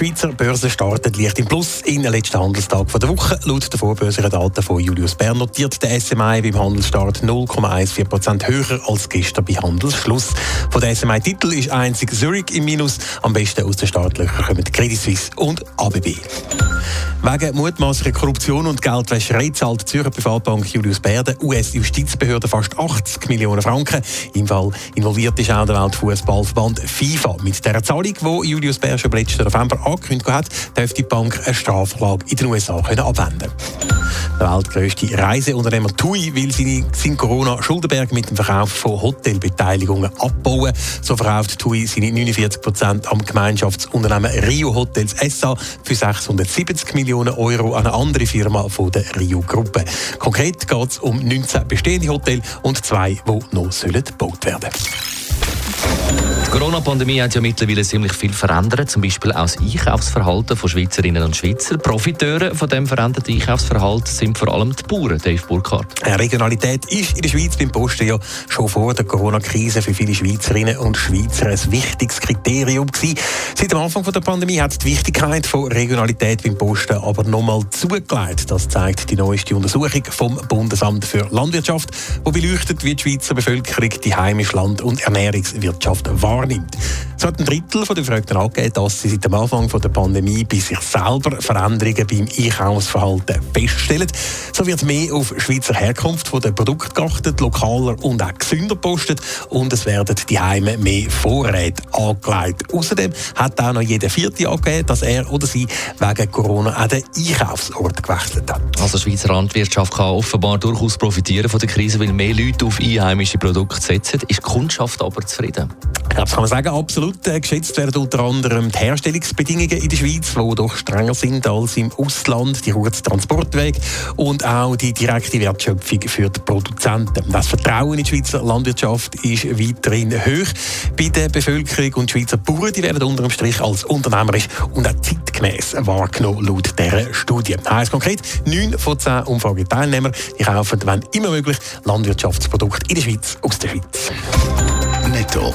Die Schweizer Börse startet leicht im Plus in den letzten Handelstag der Woche. Laut der vorbörslichen Daten von Julius Bern notiert der SMI beim Handelsstart 0,14% höher als gestern bei Handelsschluss. Von der SMI-Titel ist einzig Zurich im Minus. Am besten aus den Startlöchern kommen Credit Suisse und ABB. Wegen mutmaßlicher Korruption und Geldwäscherei zahlt die Zürcher Privatbank Julius Baer der US-Justizbehörde fast 80 Millionen Franken. Im Fall involviert ist auch der Weltfußballverband FIFA. Mit der Zahlung, die Julius Baer schon letzten November angekündigt hat, dürfte die Bank eine Strafklage in den USA können abwenden Der weltgrößte Reiseunternehmer TUI will seine, seinen Corona-Schuldenberg mit dem Verkauf von Hotelbeteiligungen abbauen. So verkauft TUI seine 49 Prozent am Gemeinschaftsunternehmen Rio Hotels SA für 670 Millionen Millionen Euro an eine andere Firma von der Rio-Gruppe. Konkret geht es um 19 bestehende Hotels und zwei, die noch gebaut werden sollen. Die Corona-Pandemie hat ja mittlerweile ziemlich viel verändert, zum Beispiel auch das Einkaufsverhalten von Schweizerinnen und Schweizer. Profiteure von dem veränderten Einkaufsverhalten sind vor allem die Bauern, Dave Burkhardt. Regionalität ist in der Schweiz beim Posten ja schon vor der Corona-Krise für viele Schweizerinnen und Schweizer ein wichtiges Kriterium gewesen. Seit dem Anfang der Pandemie hat die Wichtigkeit von Regionalität beim Posten aber nochmal zugelegt. Das zeigt die neueste Untersuchung vom Bundesamt für Landwirtschaft, wo beleuchtet, wie die Schweizer Bevölkerung die heimische Land- und Ernährungswirtschaft wahrnimmt wahrnimmt. So hat ein Drittel der Befragten angegeben, dass sie seit dem Anfang der Pandemie bei sich selber Veränderungen beim Einkaufsverhalten feststellen. So wird mehr auf Schweizer Herkunft der Produkte geachtet, lokaler und auch gesünder postet und es werden die Heime mehr Vorräte angelegt. Außerdem hat auch noch jeder Vierte angegeben, dass er oder sie wegen Corona auch den Einkaufsort gewechselt hat. Also die Schweizer Landwirtschaft kann offenbar durchaus profitieren von der Krise, weil mehr Leute auf einheimische Produkte setzen. Ist die Kundschaft aber zufrieden? Das kann man sagen, absolut. Äh, geschätzt werden unter anderem die Herstellungsbedingungen in der Schweiz, die doch strenger sind als im Ausland, die kurzen Transportwege und auch die direkte Wertschöpfung für die Produzenten. Das Vertrauen in die Schweizer Landwirtschaft ist weiterhin hoch bei der Bevölkerung und die Schweizer Bauern die werden unter dem Strich als unternehmerisch und auch zeitgemäß wahrgenommen, laut dieser Studie. Heißt konkret, neun von zehn Umfrageteilnehmern die kaufen, wenn immer möglich, Landwirtschaftsprodukte in der Schweiz aus der Schweiz. Netto,